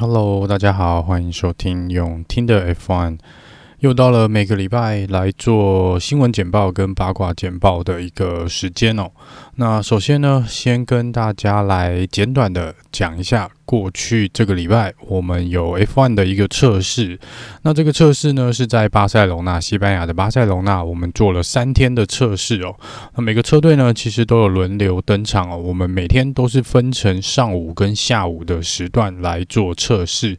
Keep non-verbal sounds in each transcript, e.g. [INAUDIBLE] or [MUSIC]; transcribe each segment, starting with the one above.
Hello，大家好，欢迎收听用听的 F One，。又到了每个礼拜来做新闻简报跟八卦简报的一个时间哦。那首先呢，先跟大家来简短的讲一下，过去这个礼拜我们有 F1 的一个测试。那这个测试呢是在巴塞隆纳，西班牙的巴塞隆纳，我们做了三天的测试哦。那每个车队呢其实都有轮流登场哦。我们每天都是分成上午跟下午的时段来做测试。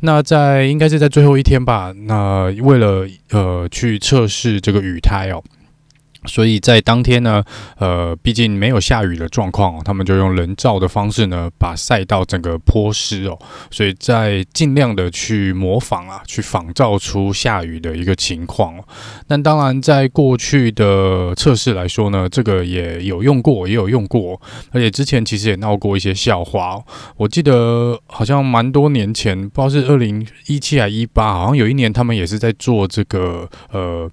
那在应该是在最后一天吧。那为了呃去测试这个雨胎哦。所以在当天呢，呃，毕竟没有下雨的状况，他们就用人造的方式呢，把赛道整个泼湿哦。所以在尽量的去模仿啊，去仿造出下雨的一个情况。但当然，在过去的测试来说呢，这个也有用过，也有用过，而且之前其实也闹过一些笑话。我记得好像蛮多年前，不知道是二零一七还一八，好像有一年他们也是在做这个呃。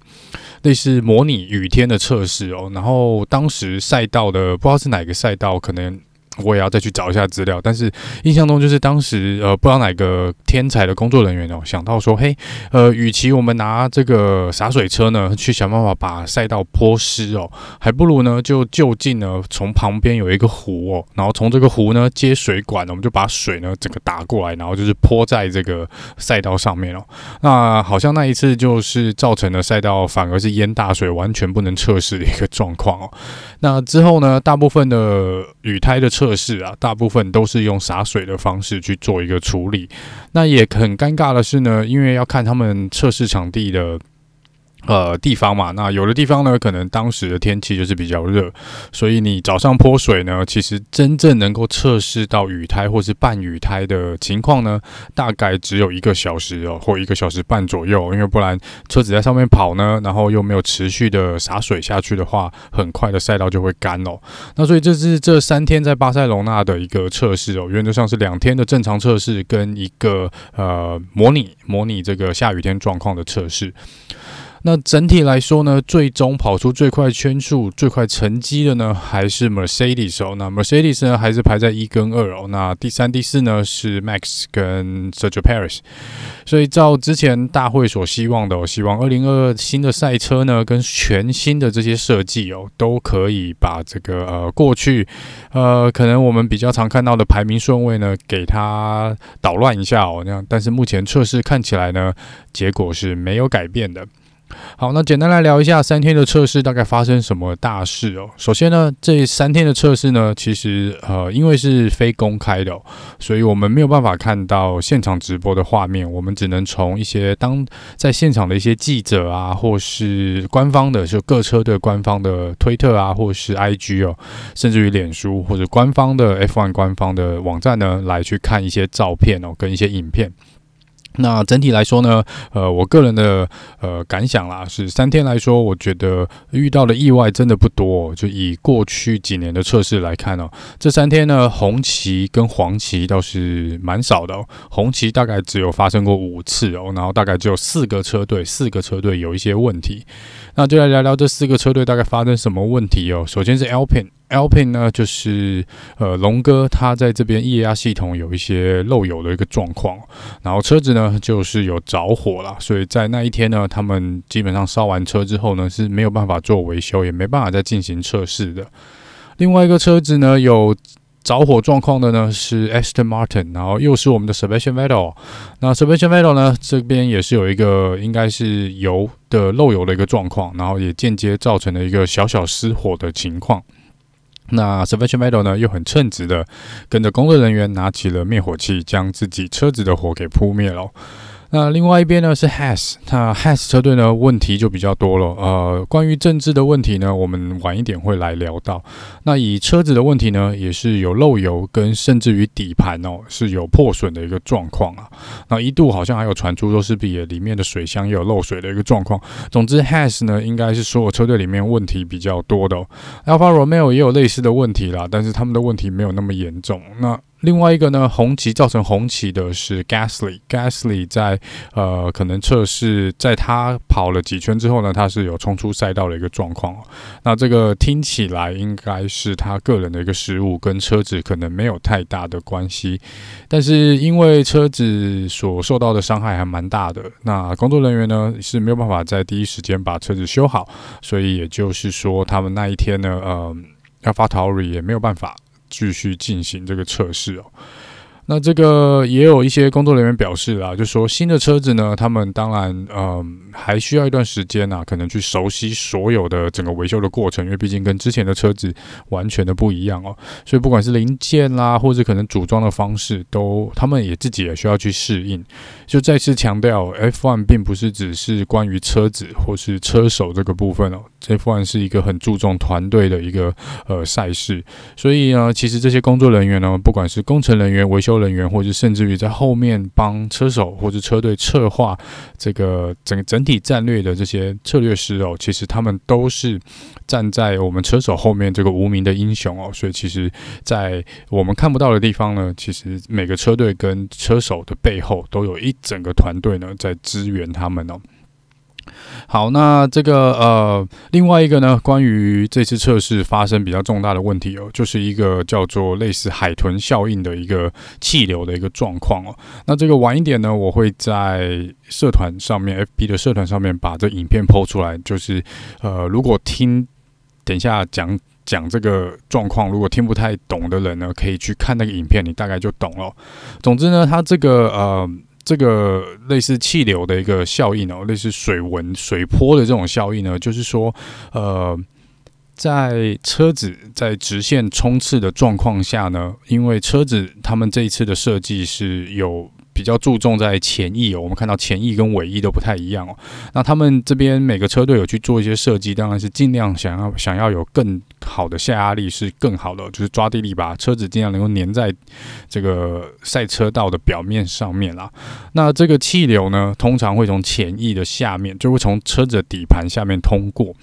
类似模拟雨天的测试哦，然后当时赛道的不知道是哪个赛道，可能。我也要再去找一下资料，但是印象中就是当时呃不知道哪个天才的工作人员哦想到说，嘿，呃，与其我们拿这个洒水车呢去想办法把赛道泼湿哦，还不如呢就就近呢从旁边有一个湖哦，然后从这个湖呢接水管，我们就把水呢整个打过来，然后就是泼在这个赛道上面哦。那好像那一次就是造成了赛道反而是淹大水，完全不能测试的一个状况哦。那之后呢，大部分的雨胎的车测试啊，大部分都是用洒水的方式去做一个处理。那也很尴尬的是呢，因为要看他们测试场地的。呃，地方嘛，那有的地方呢，可能当时的天气就是比较热，所以你早上泼水呢，其实真正能够测试到雨胎或是半雨胎的情况呢，大概只有一个小时哦，或一个小时半左右，因为不然车子在上面跑呢，然后又没有持续的洒水下去的话，很快的赛道就会干哦。那所以这是这三天在巴塞隆纳的一个测试哦，原则上是两天的正常测试跟一个呃模拟模拟这个下雨天状况的测试。那整体来说呢，最终跑出最快圈数、最快成绩的呢，还是 Mercedes 哦。那 Mercedes 呢，还是排在一跟二哦。那第三、第四呢，是 Max 跟 Sergio Perez。所以照之前大会所希望的，我希望二零二二新的赛车呢，跟全新的这些设计哦，都可以把这个呃过去呃可能我们比较常看到的排名顺位呢，给它捣乱一下哦。那样，但是目前测试看起来呢，结果是没有改变的。好，那简单来聊一下三天的测试大概发生什么大事哦。首先呢，这三天的测试呢，其实呃，因为是非公开的，所以我们没有办法看到现场直播的画面，我们只能从一些当在现场的一些记者啊，或是官方的，就各车队官方的推特啊，或是 IG 哦，甚至于脸书或者官方的 F1 官方的网站呢，来去看一些照片哦，跟一些影片。那整体来说呢，呃，我个人的呃感想啦，是三天来说，我觉得遇到的意外真的不多。就以过去几年的测试来看哦，这三天呢，红旗跟黄旗倒是蛮少的哦。红旗大概只有发生过五次哦，然后大概只有四个车队，四个车队有一些问题。那就来聊聊这四个车队大概发生什么问题哦。首先是 Alpin。Alpine 呢，就是呃龙哥他在这边液压系统有一些漏油的一个状况，然后车子呢就是有着火了，所以在那一天呢，他们基本上烧完车之后呢是没有办法做维修，也没办法再进行测试的。另外一个车子呢有着火状况的呢是 Aston Martin，然后又是我们的 Sebastian Vettel。那 Sebastian Vettel 呢这边也是有一个应该是油的漏油的一个状况，然后也间接造成了一个小小失火的情况。那 Sebastian Vettel 呢，又很称职的跟着工作人员拿起了灭火器，将自己车子的火给扑灭了。那另外一边呢是 Has，那 Has 车队呢问题就比较多了。呃，关于政治的问题呢，我们晚一点会来聊到。那以车子的问题呢，也是有漏油，跟甚至于底盘哦是有破损的一个状况啊。那一度好像还有传出说是比里面的水箱也有漏水的一个状况。总之，Has 呢应该是所有车队里面问题比较多的。Alfa Romeo 也有类似的问题啦，但是他们的问题没有那么严重。那另外一个呢，红旗造成红旗的是 Gasly，Gasly 在呃可能测试，在他跑了几圈之后呢，他是有冲出赛道的一个状况。那这个听起来应该是他个人的一个失误，跟车子可能没有太大的关系。但是因为车子所受到的伤害还蛮大的，那工作人员呢是没有办法在第一时间把车子修好，所以也就是说，他们那一天呢，呃，要发 AlphaTauri 也没有办法。继续进行这个测试哦。那这个也有一些工作人员表示啦，就说新的车子呢，他们当然嗯、还需要一段时间呐，可能去熟悉所有的整个维修的过程，因为毕竟跟之前的车子完全的不一样哦。所以不管是零件啦，或者可能组装的方式，都他们也自己也需要去适应。就再次强调，F1 并不是只是关于车子或是车手这个部分哦，F1 是一个很注重团队的一个呃赛事。所以呢，其实这些工作人员呢，不管是工程人员、维修人员，或者甚至于在后面帮车手或者车队策划这个整整体战略的这些策略师哦，其实他们都是站在我们车手后面这个无名的英雄哦，所以其实，在我们看不到的地方呢，其实每个车队跟车手的背后都有一整个团队呢在支援他们哦。好，那这个呃，另外一个呢，关于这次测试发生比较重大的问题哦，就是一个叫做类似海豚效应的一个气流的一个状况哦。那这个晚一点呢，我会在社团上面，FB 的社团上面把这影片抛出来。就是呃，如果听等一下讲讲这个状况，如果听不太懂的人呢，可以去看那个影片，你大概就懂了。总之呢，它这个呃。这个类似气流的一个效应哦，类似水纹、水波的这种效应呢，就是说，呃，在车子在直线冲刺的状况下呢，因为车子他们这一次的设计是有。比较注重在前翼，我们看到前翼跟尾翼都不太一样哦。那他们这边每个车队有去做一些设计，当然是尽量想要想要有更好的下压力是更好的，就是抓地力把车子尽量能够粘在这个赛车道的表面上面啦。那这个气流呢，通常会从前翼的下面，就会从车子的底盘下面通过。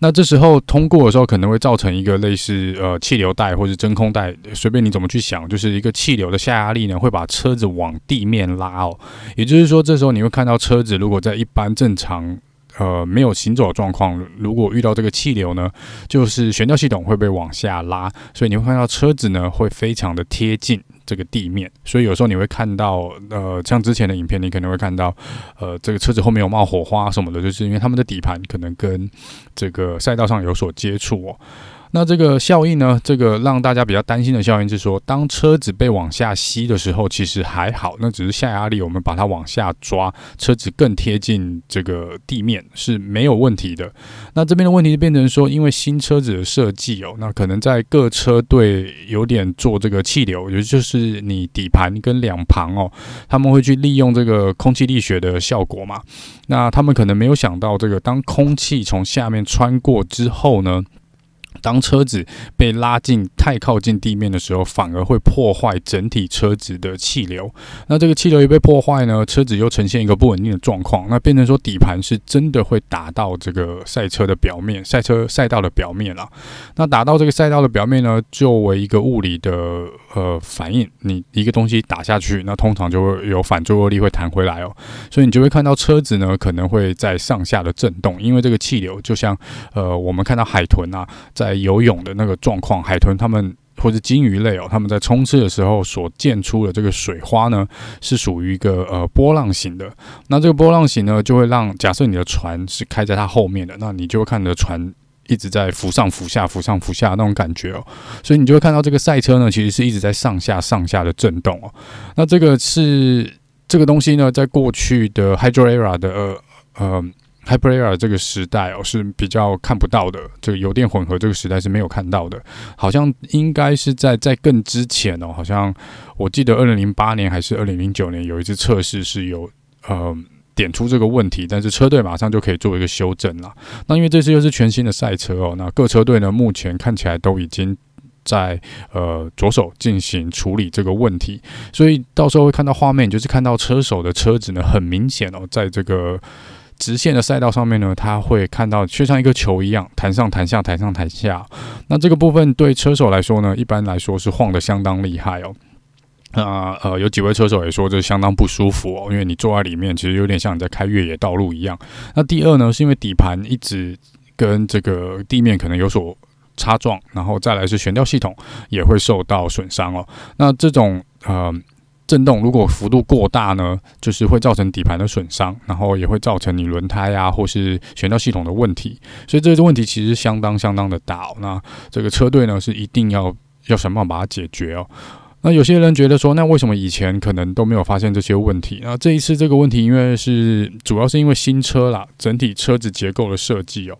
那这时候通过的时候，可能会造成一个类似呃气流带或者真空带，随便你怎么去想，就是一个气流的下压力呢，会把车子往地面拉哦。也就是说，这时候你会看到车子如果在一般正常呃没有行走的状况，如果遇到这个气流呢，就是悬吊系统会被往下拉，所以你会看到车子呢会非常的贴近。这个地面，所以有时候你会看到，呃，像之前的影片，你可能会看到，呃，这个车子后面有冒火花什么的，就是因为他们的底盘可能跟这个赛道上有所接触哦。那这个效应呢？这个让大家比较担心的效应是说，当车子被往下吸的时候，其实还好，那只是下压力，我们把它往下抓，车子更贴近这个地面是没有问题的。那这边的问题就变成说，因为新车子的设计哦，那可能在各车队有点做这个气流，也就是你底盘跟两旁哦，他们会去利用这个空气力学的效果嘛。那他们可能没有想到，这个当空气从下面穿过之后呢，当车子被拉近太靠近地面的时候，反而会破坏整体车子的气流。那这个气流一被破坏呢，车子又呈现一个不稳定的状况，那变成说底盘是真的会打到这个赛车的表面，赛车赛道的表面了。那打到这个赛道的表面呢，作为一个物理的呃反应，你一个东西打下去，那通常就会有反作用力会弹回来哦，所以你就会看到车子呢可能会在上下的震动，因为这个气流就像呃我们看到海豚啊。在游泳的那个状况，海豚他们或者鲸鱼类哦，他们在冲刺的时候所溅出的这个水花呢，是属于一个呃波浪形的。那这个波浪形呢，就会让假设你的船是开在它后面的，那你就会看着船一直在浮上浮下、浮上浮下那种感觉哦。所以你就会看到这个赛车呢，其实是一直在上下上下的震动哦。那这个是这个东西呢，在过去的 Hydro Era 的呃呃。Hyper-Air 这个时代哦，是比较看不到的，这个油电混合这个时代是没有看到的，好像应该是在在更之前哦，好像我记得二零零八年还是二零零九年有一次测试是有呃点出这个问题，但是车队马上就可以做一个修正了。那因为这次又是全新的赛车哦，那各车队呢目前看起来都已经在呃着手进行处理这个问题，所以到时候会看到画面，就是看到车手的车子呢很明显哦，在这个。直线的赛道上面呢，它会看到就像一个球一样弹上弹下，弹上弹下。那这个部分对车手来说呢，一般来说是晃得相当厉害哦。那呃，有几位车手也说这相当不舒服哦，因为你坐在里面，其实有点像你在开越野道路一样。那第二呢，是因为底盘一直跟这个地面可能有所擦撞，然后再来是悬吊系统也会受到损伤哦。那这种呃震动如果幅度过大呢，就是会造成底盘的损伤，然后也会造成你轮胎啊或是悬吊系统的问题。所以这个问题其实相当相当的大哦。那这个车队呢是一定要要想办法把它解决哦。那有些人觉得说，那为什么以前可能都没有发现这些问题？那这一次这个问题，因为是主要是因为新车啦，整体车子结构的设计哦。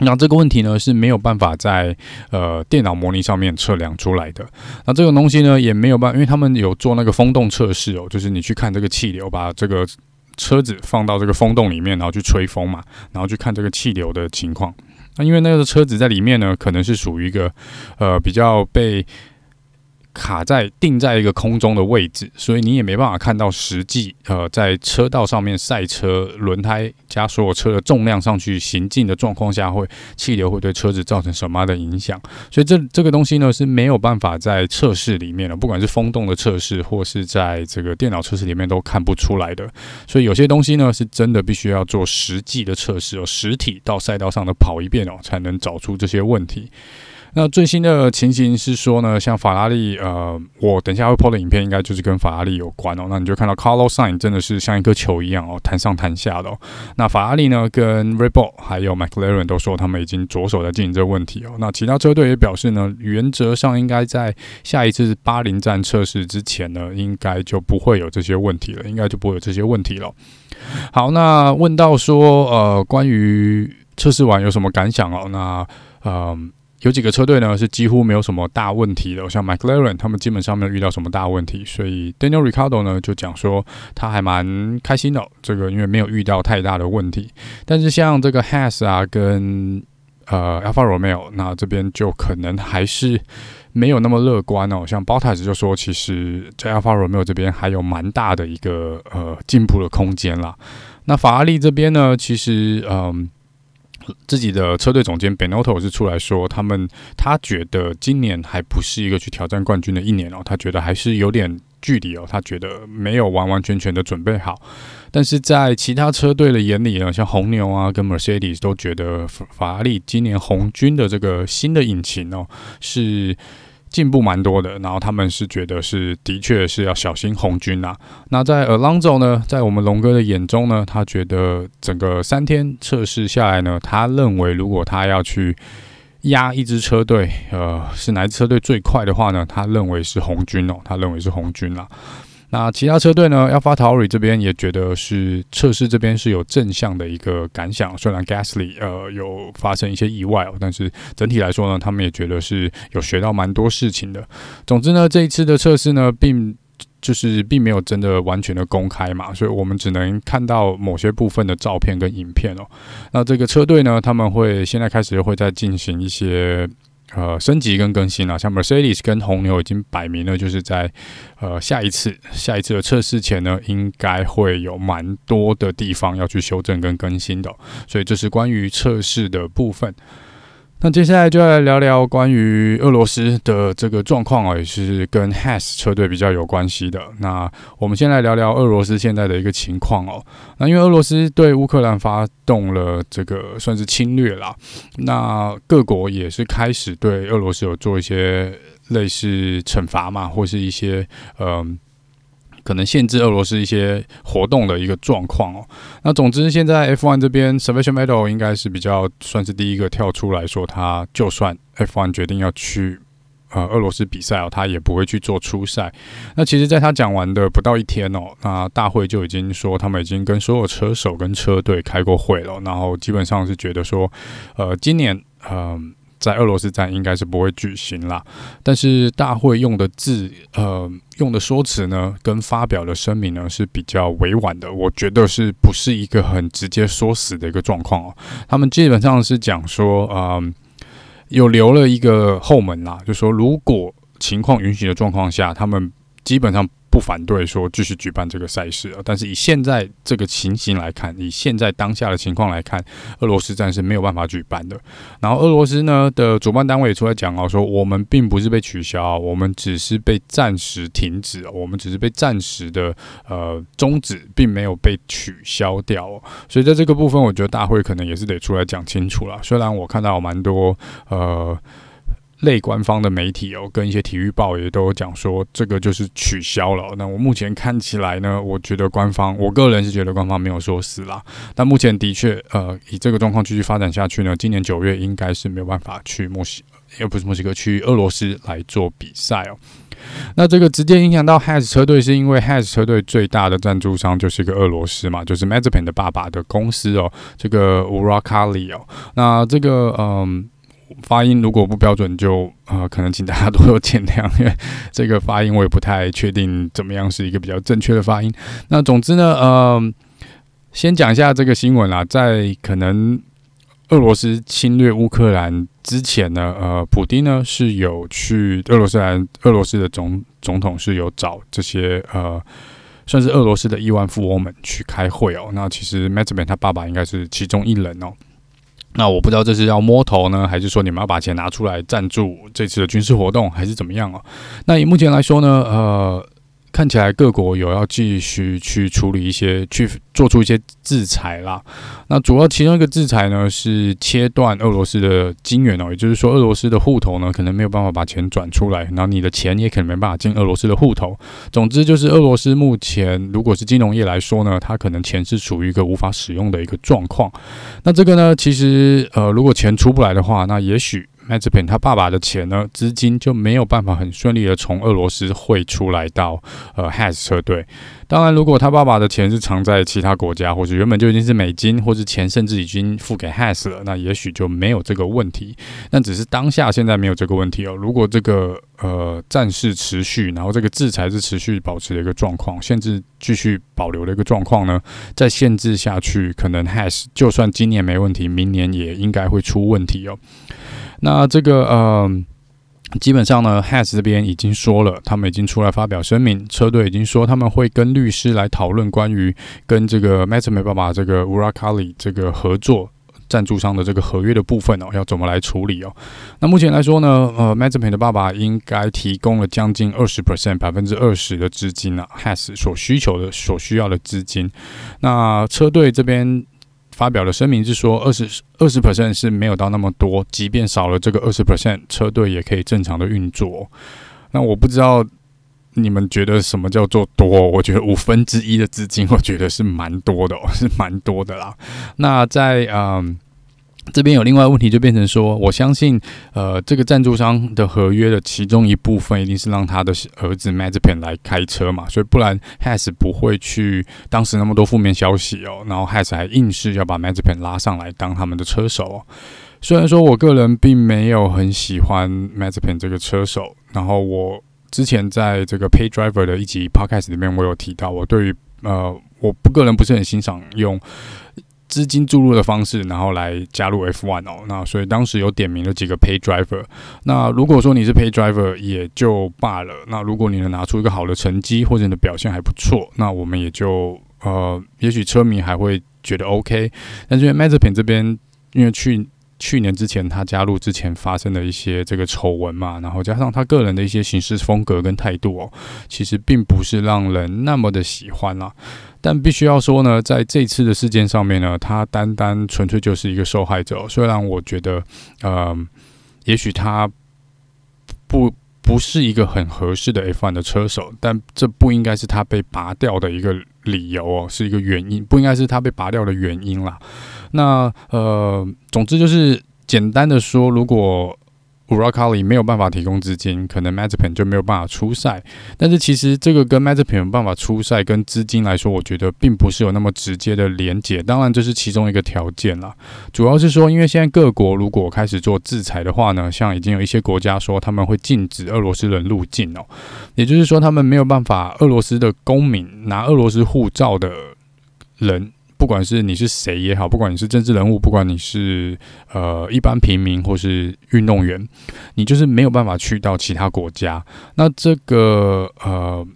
那这个问题呢是没有办法在呃电脑模拟上面测量出来的。那这个东西呢也没有办法，因为他们有做那个风洞测试哦，就是你去看这个气流，把这个车子放到这个风洞里面，然后去吹风嘛，然后去看这个气流的情况。那因为那个车子在里面呢，可能是属于一个呃比较被。卡在定在一个空中的位置，所以你也没办法看到实际呃在车道上面赛车轮胎加所有车的重量上去行进的状况下，会气流会对车子造成什么样的影响？所以这这个东西呢是没有办法在测试里面的，不管是风洞的测试或是在这个电脑测试里面都看不出来的。所以有些东西呢是真的必须要做实际的测试哦，实体到赛道上的跑一遍哦，才能找出这些问题。那最新的情形是说呢，像法拉利，呃，我等一下会 po 的影片应该就是跟法拉利有关哦。那你就看到 Carlos Sainz 真的是像一颗球一样哦，弹上弹下的哦。那法拉利呢，跟 Red Bull 还有 McLaren 都说他们已经着手在进行这个问题哦。那其他车队也表示呢，原则上应该在下一次巴林站测试之前呢，应该就不会有这些问题了，应该就不会有这些问题了。好，那问到说，呃，关于测试完有什么感想哦？那，嗯、呃。有几个车队呢是几乎没有什么大问题的，像 McLaren 他们基本上没有遇到什么大问题，所以 Daniel Ricardo 呢就讲说他还蛮开心的，这个因为没有遇到太大的问题。但是像这个 Has 啊跟呃 Alfa Romeo，那这边就可能还是没有那么乐观哦。像 Bottas 就说，其实在 Alfa Romeo 这边还有蛮大的一个呃进步的空间啦。那法拉利这边呢，其实嗯。自己的车队总监 Benotto 是出来说，他们他觉得今年还不是一个去挑战冠军的一年哦，他觉得还是有点距离哦，他觉得没有完完全全的准备好。但是在其他车队的眼里呢，像红牛啊跟 Mercedes 都觉得法拉利今年红军的这个新的引擎哦是。进步蛮多的，然后他们是觉得是的确是要小心红军啊。那在 Alonso 呢，在我们龙哥的眼中呢，他觉得整个三天测试下来呢，他认为如果他要去压一支车队，呃，是哪支车队最快的话呢？他认为是红军哦，他认为是红军啦。那其他车队呢？AlphaTauri 这边也觉得是测试这边是有正向的一个感想，虽然 Gasly 呃有发生一些意外哦，但是整体来说呢，他们也觉得是有学到蛮多事情的。总之呢，这一次的测试呢，并就是并没有真的完全的公开嘛，所以我们只能看到某些部分的照片跟影片哦。那这个车队呢，他们会现在开始会再进行一些。呃，升级跟更新啊，像 Mercedes 跟红牛已经摆明了，就是在呃下一次下一次的测试前呢，应该会有蛮多的地方要去修正跟更新的，所以这是关于测试的部分。那接下来就来聊聊关于俄罗斯的这个状况啊，也是跟 Haas 车队比较有关系的。那我们先来聊聊俄罗斯现在的一个情况哦。那因为俄罗斯对乌克兰发动了这个算是侵略啦，那各国也是开始对俄罗斯有做一些类似惩罚嘛，或是一些嗯。可能限制俄罗斯一些活动的一个状况哦。那总之，现在 F1 这边 Sebastian Vettel 应该是比较算是第一个跳出来说，他就算 F1 决定要去呃俄罗斯比赛哦，他也不会去做初赛。那其实，在他讲完的不到一天哦，那大会就已经说他们已经跟所有车手跟车队开过会了，然后基本上是觉得说，呃，今年嗯。在俄罗斯站应该是不会举行啦，但是大会用的字，呃，用的说辞呢，跟发表的声明呢是比较委婉的。我觉得是不是一个很直接说死的一个状况哦？他们基本上是讲说，呃，有留了一个后门啦，就说如果情况允许的状况下，他们基本上反对说继续举办这个赛事啊。但是以现在这个情形来看，以现在当下的情况来看，俄罗斯站是没有办法举办的。然后俄罗斯呢的主办单位也出来讲哦，说我们并不是被取消，我们只是被暂时停止，我们只是被暂时的呃终止，并没有被取消掉。所以在这个部分，我觉得大会可能也是得出来讲清楚了。虽然我看到蛮多呃。类官方的媒体哦，跟一些体育报也都讲说，这个就是取消了。那我目前看起来呢，我觉得官方，我个人是觉得官方没有说死啦。但目前的确，呃，以这个状况继续发展下去呢，今年九月应该是没有办法去墨西，也不是墨西哥，去俄罗斯来做比赛哦。那这个直接影响到 Has 车队，是因为 Has 车队最大的赞助商就是一个俄罗斯嘛，就是 Mazepin 的爸爸的公司哦，这个 Uralkali 哦。那这个，嗯。发音如果不标准就，就呃可能请大家多多见谅，因为这个发音我也不太确定怎么样是一个比较正确的发音。那总之呢，呃，先讲一下这个新闻啦，在可能俄罗斯侵略乌克兰之前呢，呃，普丁呢是有去俄罗斯兰，俄罗斯的总总统是有找这些呃算是俄罗斯的亿万富翁们去开会哦。那其实 Mazepin 他爸爸应该是其中一人哦。那我不知道这是要摸头呢，还是说你们要把钱拿出来赞助这次的军事活动，还是怎么样啊？那以目前来说呢，呃。看起来各国有要继续去处理一些，去做出一些制裁啦。那主要其中一个制裁呢，是切断俄罗斯的金源哦，也就是说，俄罗斯的户头呢，可能没有办法把钱转出来，然后你的钱也可能没办法进俄罗斯的户头。总之，就是俄罗斯目前如果是金融业来说呢，它可能钱是处于一个无法使用的一个状况。那这个呢，其实呃，如果钱出不来的话，那也许。麦哲平他爸爸的钱呢，资金就没有办法很顺利的从俄罗斯汇出来到呃 Has 车队。当然，如果他爸爸的钱是藏在其他国家，或者原本就已经是美金，或者钱甚至已经付给 Has 了，那也许就没有这个问题。但只是当下现在没有这个问题哦。如果这个呃战事持续，然后这个制裁是持续保持的一个状况，限制继续保留的一个状况呢，再限制下去，可能 Has 就算今年没问题，明年也应该会出问题哦。那这个呃，基本上呢，Has 这边已经说了，他们已经出来发表声明，车队已经说他们会跟律师来讨论关于跟这个 Mazepin 爸爸这个 Uralkali 这个合作赞助商的这个合约的部分哦，要怎么来处理哦？那目前来说呢，呃，Mazepin 的爸爸应该提供了将近二十 percent 百分之二十的资金啊，Has 所需求的所需要的资金，那车队这边。发表了声明是说，二十二十 percent 是没有到那么多，即便少了这个二十 percent，车队也可以正常的运作。那我不知道你们觉得什么叫做多？我觉得五分之一的资金，我觉得是蛮多的哦，是蛮多的啦。那在嗯。这边有另外问题，就变成说，我相信，呃，这个赞助商的合约的其中一部分，一定是让他的儿子 Mazepin 来开车嘛，所以不然 Has 不会去当时那么多负面消息哦，然后 Has 还硬是要把 Mazepin 拉上来当他们的车手。虽然说我个人并没有很喜欢 Mazepin 这个车手，然后我之前在这个 Pay Driver 的一集 Podcast 里面，我有提到，我对于呃，我不个人不是很欣赏用。资金注入的方式，然后来加入 F1 哦，那所以当时有点名了几个 Pay Driver。那如果说你是 Pay Driver 也就罢了，那如果你能拿出一个好的成绩，或者你的表现还不错，那我们也就呃，也许车迷还会觉得 OK。但是 Mazepin 这边，因为去。去年之前，他加入之前发生的一些这个丑闻嘛，然后加上他个人的一些行事风格跟态度哦，其实并不是让人那么的喜欢啦。但必须要说呢，在这次的事件上面呢，他单单纯粹就是一个受害者。虽然我觉得，呃，也许他不不是一个很合适的 F1 的车手，但这不应该是他被拔掉的一个理由哦，是一个原因，不应该是他被拔掉的原因啦。那呃，总之就是简单的说，如果 Uralkali 没有办法提供资金，可能 Mazepin 就没有办法出赛。但是其实这个跟 Mazepin 有办法出赛跟资金来说，我觉得并不是有那么直接的连结。当然这是其中一个条件啦。主要是说，因为现在各国如果开始做制裁的话呢，像已经有一些国家说他们会禁止俄罗斯人入境哦，也就是说他们没有办法，俄罗斯的公民拿俄罗斯护照的人。不管是你是谁也好，不管你是政治人物，不管你是呃一般平民或是运动员，你就是没有办法去到其他国家。那这个呃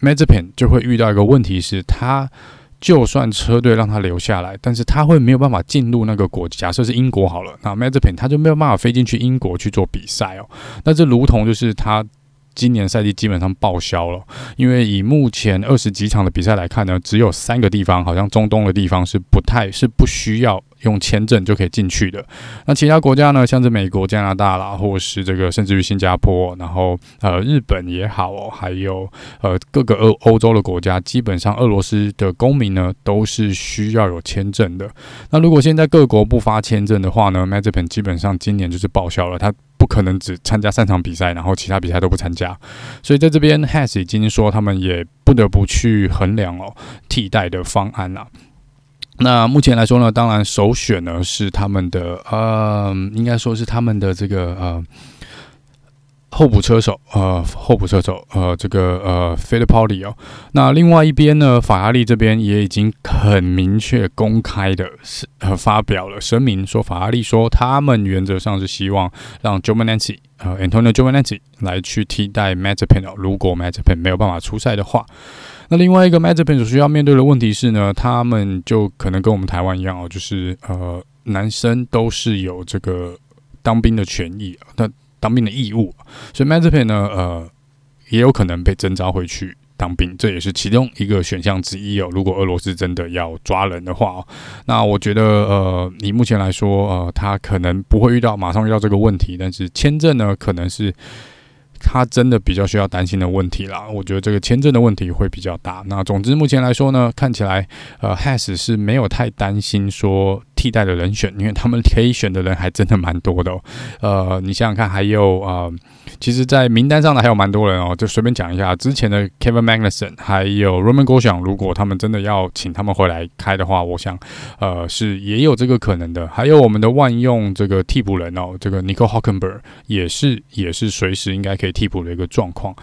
Mazepin 就会遇到一个问题是，他就算车队让他留下来，但是他会没有办法进入那个国，假设是英国好了，那 Mazepin 他就没有办法飞进去英国去做比赛哦。那这如同就是他。今年赛季基本上报销了，因为以目前二十几场的比赛来看呢，只有三个地方，好像中东的地方是不太是不需要用签证就可以进去的。那其他国家呢，像是美国、加拿大啦，或是这个甚至于新加坡，然后呃日本也好哦，还有呃各个欧欧洲的国家，基本上俄罗斯的公民呢都是需要有签证的。那如果现在各国不发签证的话呢，Mazepin 基本上今年就是报销了，他。可能只参加三场比赛，然后其他比赛都不参加，所以在这边，Has 已经说他们也不得不去衡量哦替代的方案了。那目前来说呢，当然首选呢是他们的呃，应该说是他们的这个呃。候补车手，呃，候补车手，呃，这个呃 f i l i p o l i 哦。那另外一边呢，法拉利这边也已经很明确、公开的是呃发表了声明，说法拉利说他们原则上是希望让 Giovinazzi 呃，Antonio Giovinazzi 来去替代 Mazepin 哦。如果 Mazepin 没有办法出赛的话，那另外一个 Mazepin 所需要面对的问题是呢，他们就可能跟我们台湾一样哦，就是呃，男生都是有这个当兵的权益，那。当兵的义务，所以 Mazepin 呢，呃，也有可能被征召回去当兵，这也是其中一个选项之一哦。如果俄罗斯真的要抓人的话哦，那我觉得，呃，你目前来说，呃，他可能不会遇到马上遇到这个问题，但是签证呢，可能是他真的比较需要担心的问题啦。我觉得这个签证的问题会比较大。那总之，目前来说呢，看起来，呃，Has 是没有太担心说。替代的人选，因为他们可以选的人还真的蛮多的。呃，你想想看，还有呃，其实，在名单上的还有蛮多人哦。就随便讲一下，之前的 Kevin Magnussen，还有 Roman g o s h a n 如果他们真的要请他们回来开的话，我想，呃，是也有这个可能的。还有我们的万用这个替补人哦，这个 Nico Hulkenberg 也是也是随时应该可以替补的一个状况。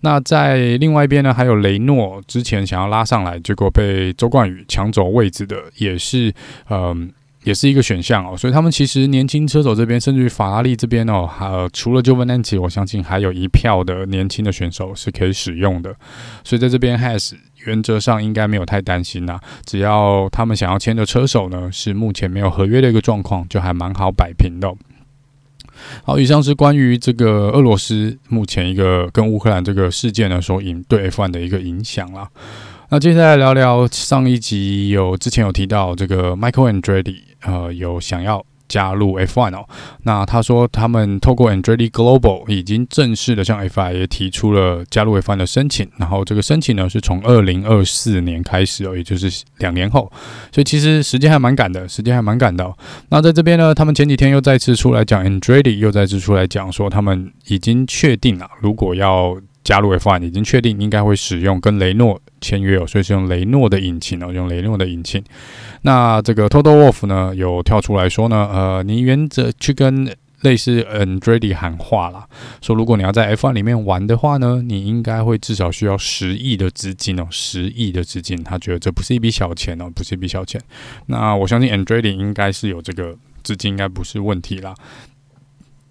那在另外一边呢，还有雷诺之前想要拉上来，结果被周冠宇抢走位置的，也是嗯。呃也是一个选项哦，所以他们其实年轻车手这边，甚至于法拉利这边哦，呃，除了 Giovinazzi，我相信还有一票的年轻的选手是可以使用的。所以在这边 Has 原则上应该没有太担心呐，只要他们想要签的车手呢是目前没有合约的一个状况，就还蛮好摆平的。好，以上是关于这个俄罗斯目前一个跟乌克兰这个事件呢所引对 F1 的一个影响啦。那接下来聊聊上一集有之前有提到这个 Michael Andretti，呃，有想要加入 F1 哦。那他说他们透过 Andretti Global 已经正式的向 FIA 提出了加入 F1 的申请，然后这个申请呢是从二零二四年开始哦，也就是两年后，所以其实时间还蛮赶的，时间还蛮赶的。那在这边呢，他们前几天又再次出来讲，Andretti 又再次出来讲说他们已经确定了，如果要加入 F1 已经确定应该会使用跟雷诺签约哦，所以是用雷诺的引擎哦，用雷诺的引擎。那这个 Total Wolf 呢，有跳出来说呢，呃，你原则去跟类似 Andretti 喊话啦，说如果你要在 F1 里面玩的话呢，你应该会至少需要十亿的资金哦，十亿的资金，他觉得这不是一笔小钱哦，不是一笔小钱。那我相信 Andretti 应该是有这个资金，应该不是问题啦。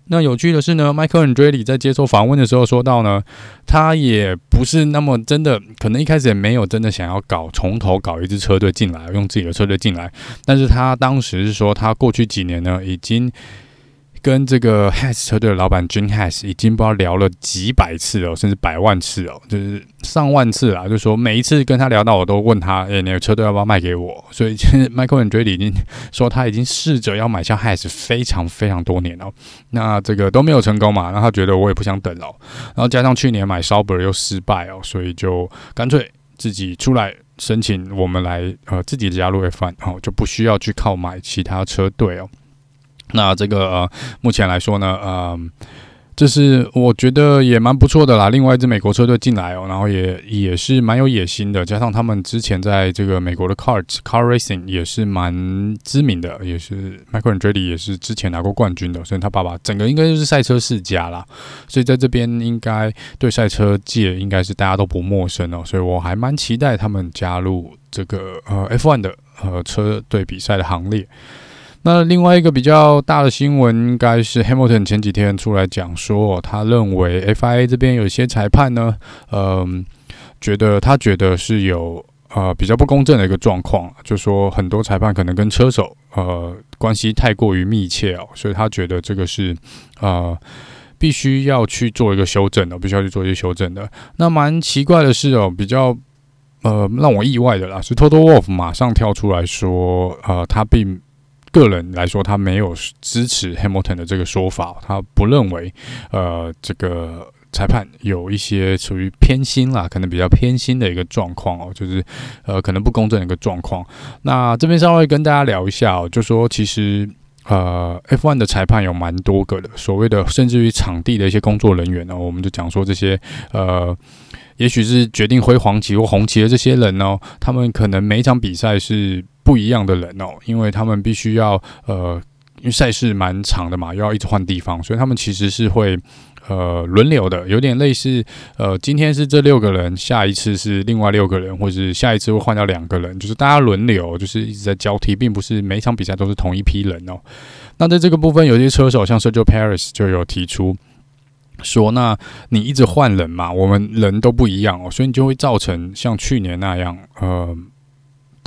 那有趣的是呢迈克尔·恩追里在接受访问的时候说到呢，他也不是那么真的，可能一开始也没有真的想要搞从头搞一支车队进来，用自己的车队进来，但是他当时是说，他过去几年呢，已经。跟这个 Has 车队的老板 j i n Has 已经不知道聊了几百次哦，甚至百万次哦，就是上万次啊。就说每一次跟他聊到，我都问他：“哎，那个车队要不要卖给我？”所以其实 [LAUGHS] Michael 很追理已经说他已经试着要买下 Has 非常非常多年了。那这个都没有成功嘛？那他觉得我也不想等了。然后加上去年买 Sauber 又失败哦，所以就干脆自己出来申请我们来呃自己加入 F1 哦，就不需要去靠买其他车队哦。那这个呃，目前来说呢，呃，这是我觉得也蛮不错的啦。另外一支美国车队进来哦，然后也也是蛮有野心的，加上他们之前在这个美国的 Kart Car Racing 也是蛮知名的，也是 Michael Andretti 也是之前拿过冠军的，所以他爸爸整个应该就是赛车世家啦。所以在这边应该对赛车界应该是大家都不陌生哦，所以我还蛮期待他们加入这个呃 F1 的呃车队比赛的行列。那另外一个比较大的新闻，应该是 Hamilton 前几天出来讲说，他认为 FIA 这边有些裁判呢，嗯、觉得他觉得是有呃比较不公正的一个状况，就说很多裁判可能跟车手呃关系太过于密切哦，所以他觉得这个是呃必须要去做一个修正的，必须要去做一些修正的。那蛮奇怪的是哦，比较呃让我意外的啦，是 Toto Wolff 马上跳出来说，呃，他并个人来说他没有支持 Hamilton 的这个说法，他不认为呃这个。裁判有一些属于偏心啦，可能比较偏心的一个状况哦，就是呃可能不公正的一个状况。那这边稍微跟大家聊一下哦，就说其实呃 F1 的裁判有蛮多个的，所谓的甚至于场地的一些工作人员呢，我们就讲说这些呃，也许是决定挥黄旗或红旗的这些人呢，他们可能每一场比赛是不一样的人哦，因为他们必须要呃，因为赛事蛮长的嘛，又要一直换地方，所以他们其实是会。呃，轮流的，有点类似，呃，今天是这六个人，下一次是另外六个人，或者是下一次会换掉两个人，就是大家轮流，就是一直在交替，并不是每场比赛都是同一批人哦。那在这个部分，有些车手像 Sergio Paris 就有提出说，那你一直换人嘛，我们人都不一样哦，所以你就会造成像去年那样，呃。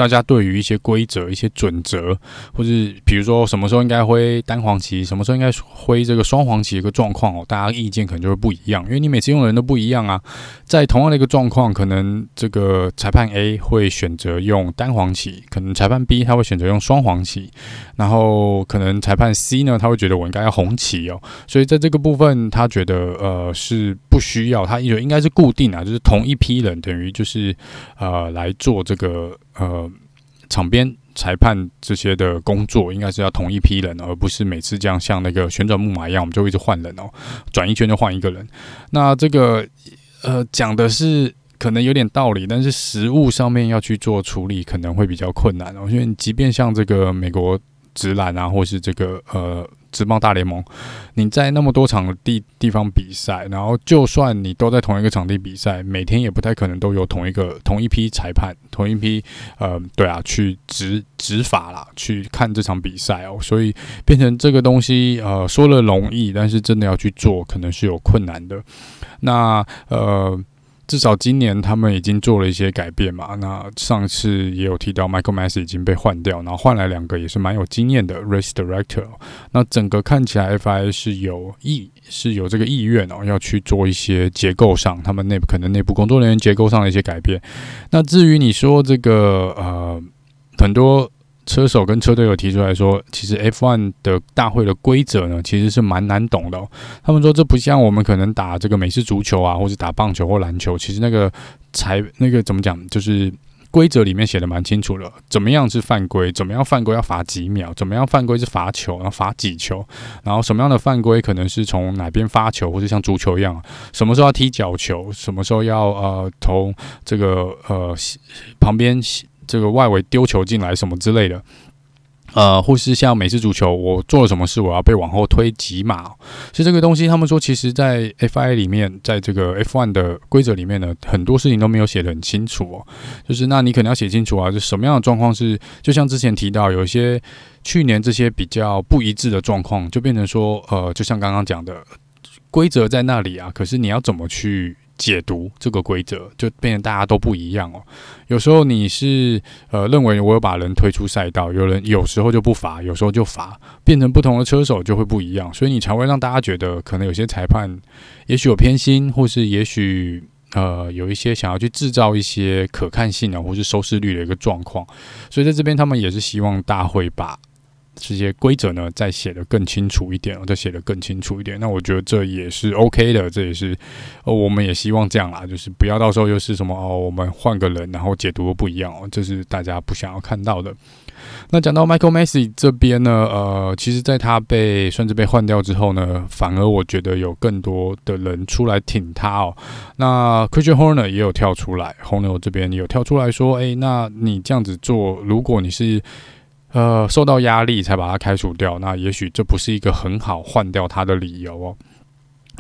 大家对于一些规则、一些准则，或是比如说什么时候应该挥单黄旗，什么时候应该挥这个双黄旗的一个状况哦，大家意见可能就会不一样，因为你每次用的人都不一样啊。在同样的一个状况，可能这个裁判 A 会选择用单黄旗，可能裁判 B 他会选择用双黄旗，然后可能裁判 C 呢，他会觉得我应该要红旗哦。所以在这个部分，他觉得呃是不需要，他以为应该是固定啊，就是同一批人，等于就是呃来做这个呃。场边裁判这些的工作应该是要同一批人，而不是每次这样像那个旋转木马一样，我们就一直换人哦，转一圈就换一个人。那这个呃讲的是可能有点道理，但是实物上面要去做处理可能会比较困难哦，因为即便像这个美国直篮啊，或是这个呃。职棒大联盟，你在那么多场地地方比赛，然后就算你都在同一个场地比赛，每天也不太可能都有同一个同一批裁判，同一批呃，对啊，去执执法啦，去看这场比赛哦，所以变成这个东西呃，说了容易，但是真的要去做，可能是有困难的。那呃。至少今年他们已经做了一些改变嘛。那上次也有提到，Michael Masi 已经被换掉，然后换来两个也是蛮有经验的 Race Director。那整个看起来，FI 是有意是有这个意愿哦，要去做一些结构上，他们内部可能内部工作人员结构上的一些改变。那至于你说这个呃很多。车手跟车队有提出来说，其实 F1 的大会的规则呢，其实是蛮难懂的。他们说这不像我们可能打这个美式足球啊，或者打棒球或篮球，其实那个才那个怎么讲，就是规则里面写的蛮清楚了，怎么样是犯规，怎么样犯规要罚几秒，怎么样犯规是罚球，然后罚几球，然后什么样的犯规可能是从哪边发球，或者像足球一样，什么时候要踢角球，什么时候要呃从这个呃旁边。这个外围丢球进来什么之类的，呃，或是像美式足球，我做了什么事，我要被往后推几码。所以这个东西，他们说，其实，在 FIA 里面，在这个 F1 的规则里面呢，很多事情都没有写得很清楚哦。就是，那你可能要写清楚啊，就什么样的状况是，就像之前提到，有一些去年这些比较不一致的状况，就变成说，呃，就像刚刚讲的，规则在那里啊，可是你要怎么去？解读这个规则，就变成大家都不一样哦。有时候你是呃认为我有把人推出赛道，有人有时候就不罚，有时候就罚，变成不同的车手就会不一样，所以你才会让大家觉得可能有些裁判也许有偏心，或是也许呃有一些想要去制造一些可看性啊，或是收视率的一个状况。所以在这边他们也是希望大会把。这些规则呢，再写得更清楚一点，再写得更清楚一点。那我觉得这也是 OK 的，这也是，哦，我们也希望这样啦，就是不要到时候又是什么哦，我们换个人，然后解读不一样哦，这是大家不想要看到的。那讲到 Michael Masi 这边呢，呃，其实在他被甚至被换掉之后呢，反而我觉得有更多的人出来挺他哦。那 Christian Horner 也有跳出来，Horner 这边也有跳出来说，哎，那你这样子做，如果你是。呃，受到压力才把他开除掉，那也许这不是一个很好换掉他的理由哦。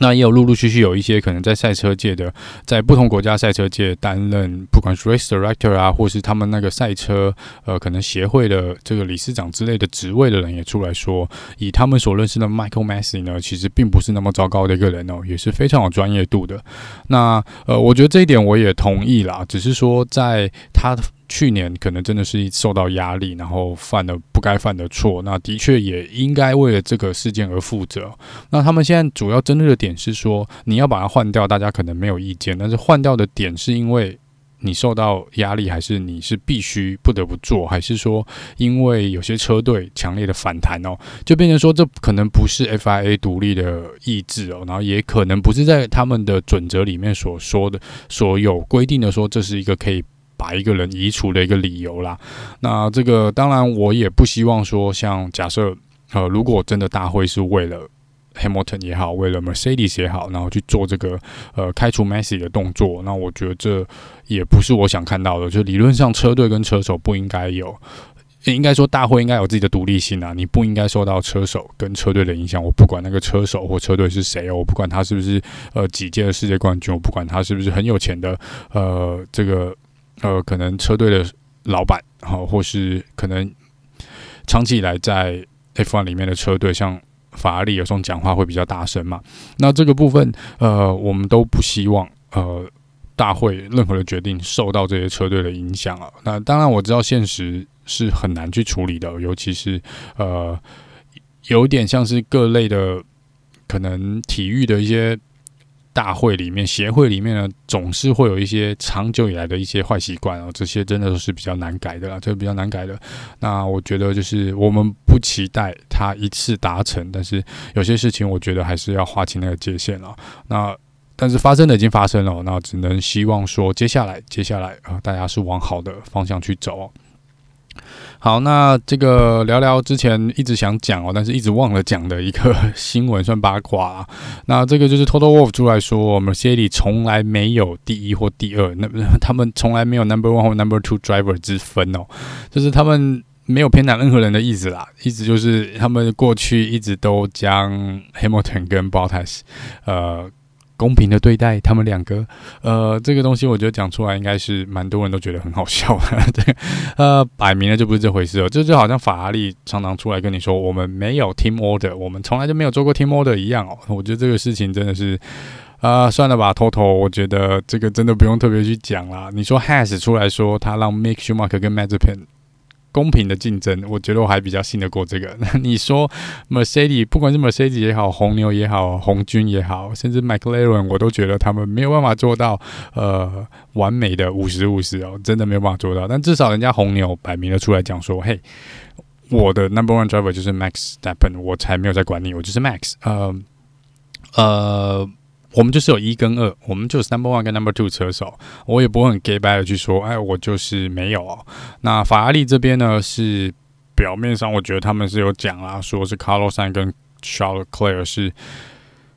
那也有陆陆续续有一些可能在赛车界的，在不同国家赛车界担任，不管是 race director 啊，或是他们那个赛车呃可能协会的这个理事长之类的职位的人也出来说，以他们所认识的 Michael Masi 呢，其实并不是那么糟糕的一个人哦，也是非常有专业度的。那呃，我觉得这一点我也同意啦，只是说在他。去年可能真的是受到压力，然后犯了不该犯的错。那的确也应该为了这个事件而负责。那他们现在主要针对的点是说，你要把它换掉，大家可能没有意见。但是换掉的点是因为你受到压力，还是你是必须不得不做，还是说因为有些车队强烈的反弹哦，就变成说这可能不是 FIA 独立的意志哦，然后也可能不是在他们的准则里面所说的所有规定的说这是一个可以。把一个人移除的一个理由啦，那这个当然我也不希望说，像假设呃，如果真的大会是为了 Hamilton 也好，为了 Mercedes 也好，然后去做这个呃开除 Masi 的动作，那我觉得这也不是我想看到的。就理论上，车队跟车手不应该有，应该说大会应该有自己的独立性啊，你不应该受到车手跟车队的影响。我不管那个车手或车队是谁哦，我不管他是不是呃几届的世界冠军，我不管他是不是很有钱的呃这个。呃，可能车队的老板，好，或是可能长期以来在 F1 里面的车队，像法拉利有时候讲话会比较大声嘛。那这个部分，呃，我们都不希望，呃，大会任何的决定受到这些车队的影响啊。那当然，我知道现实是很难去处理的，尤其是呃，有点像是各类的可能体育的一些。大会里面、协会里面呢，总是会有一些长久以来的一些坏习惯哦，这些真的都是比较难改的啦，这个比较难改的。那我觉得就是我们不期待它一次达成，但是有些事情我觉得还是要划清那个界限了。那但是发生的已经发生了，那只能希望说接下来、接下来啊，大家是往好的方向去走。好，那这个聊聊之前一直想讲哦，但是一直忘了讲的一个新闻，算八卦啊。那这个就是 Total Wolf 出来说，Mercedes 从来没有第一或第二，那他们从来没有 Number One 或 Number Two driver 之分哦，就是他们没有偏袒任何人的意思啦，意思就是他们过去一直都将 Hamilton 跟 Bottas 呃。公平的对待他们两个，呃，这个东西我觉得讲出来应该是蛮多人都觉得很好笑的，对，[LAUGHS] 呃，摆明了就不是这回事哦，这就好像法拉利常常出来跟你说，我们没有 team order，我们从来就没有做过 team order 一样哦，我觉得这个事情真的是，啊、算了吧，Toto，我觉得这个真的不用特别去讲啦。你说 Has 出来说他让 Mick Schumacher 跟 Mazepin 公平的竞争，我觉得我还比较信得过这个。[LAUGHS] 那你说 Mercedes，不管是 Mercedes 也好，红牛也好，红军也好，甚至 McLaren，我都觉得他们没有办法做到呃完美的五十五十哦，真的没有办法做到。但至少人家红牛摆明了出来讲说，嘿，我的 Number One Driver 就是 Max Verstappen，我才没有在管你，我就是 Max。呃呃。我们就是有一跟二，我们就是 number one 跟 number two 车手，我也不会很 gay bye 的去说，哎，我就是没有哦。那法拉利这边呢，是表面上我觉得他们是有讲啦，说是 Carlos Sainz 跟 Charles Leclerc 是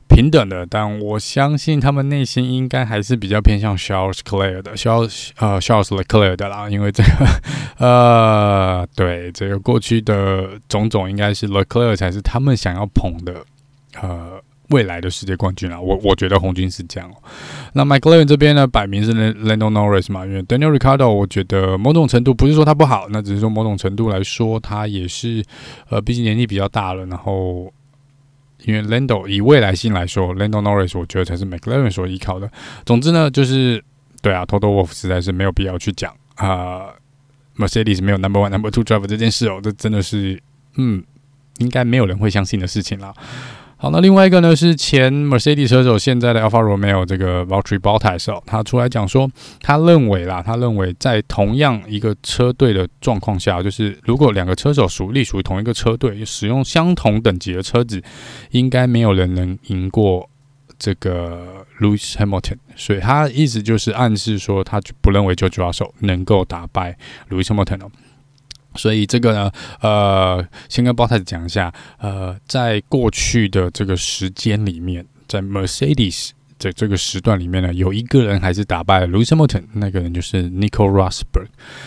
平等的，但我相信他们内心应该还是比较偏向 Charles Leclerc 的，Charles 呃 Charles Leclerc 的啦，因为这个 [LAUGHS] 呃对这个过去的种种，应该是 Leclerc 才是他们想要捧的，呃。未来的世界冠军啊，我我觉得红军是这样。那 McLaren 这边呢，摆明是 Lando Norris 嘛，因为 Daniel r i c a r d o 我觉得某种程度不是说他不好，那只是说某种程度来说，他也是呃，毕竟年纪比较大了。然后因为 Lando 以未来性来说，Lando Norris 我觉得才是 McLaren 所依靠的。总之呢，就是对啊，Toto Wolff 实在是没有必要去讲啊、，Mercedes 没有 Number One、Number Two drive 这件事哦，这真的是嗯，应该没有人会相信的事情了。好，那另外一个呢是前 Mercedes 车手，现在的 Alfa Romeo 这个 Valtteri Bottas，他出来讲说，他认为啦，他认为在同样一个车队的状况下，就是如果两个车手属隶属于同一个车队，使用相同等级的车子，应该没有人能赢过这个 Lewis Hamilton。所以他意思就是暗示说，他不认为 George Russell 能够打败 Lewis Hamilton 哦。所以这个呢，呃，先跟 b o t t a 讲一下，呃，在过去的这个时间里面，在 Mercedes 的这个时段里面呢，有一个人还是打败了 Lewis Hamilton，那个人就是 Nico Rosberg，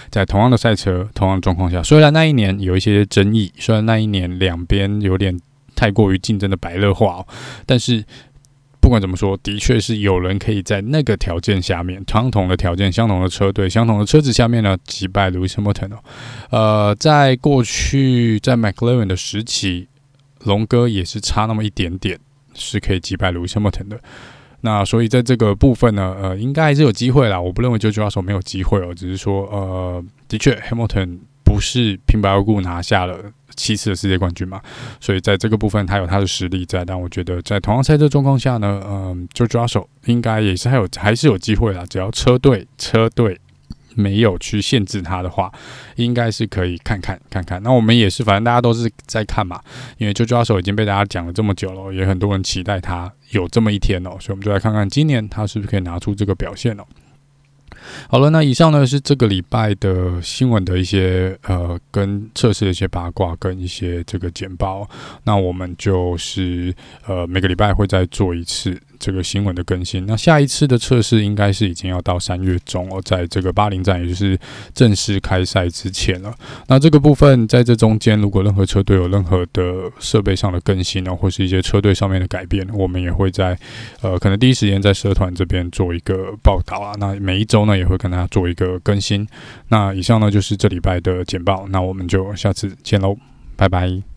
在同样的赛车、同样的状况下，虽然那一年有一些争议，虽然那一年两边有点太过于竞争的白热化，哦但是。不管怎么说，的确是有人可以在那个条件下面，相同的条件、相同的车队、相同的车子下面呢，击败 Lewis Hamilton 哦。呃，在过去在 McLaren 的时期，龙哥也是差那么一点点，是可以击败 Lewis Hamilton 的。那所以在这个部分呢，呃，应该还是有机会啦。我不认为 George Russell 没有机会哦，只是说，呃，的确 Hamilton 不是平白无故拿下了七次的世界冠军嘛，所以在这个部分他有他的实力在。但我觉得在同样赛车状况下呢，嗯就抓手应该也是还有还是有机会啦，只要车队车队。没有去限制他的话，应该是可以看看看看。那我们也是，反正大家都是在看嘛。因为就抓手已经被大家讲了这么久了，也很多人期待他有这么一天哦，所以我们就来看看今年他是不是可以拿出这个表现哦。好了，那以上呢是这个礼拜的新闻的一些呃跟测试的一些八卦跟一些这个简报。那我们就是呃每个礼拜会再做一次。这个新闻的更新，那下一次的测试应该是已经要到三月中哦，在这个巴林站，也就是正式开赛之前了。那这个部分在这中间，如果任何车队有任何的设备上的更新呢，或是一些车队上面的改变，我们也会在呃可能第一时间在社团这边做一个报道啊。那每一周呢，也会跟大家做一个更新。那以上呢就是这礼拜的简报，那我们就下次见喽，拜拜。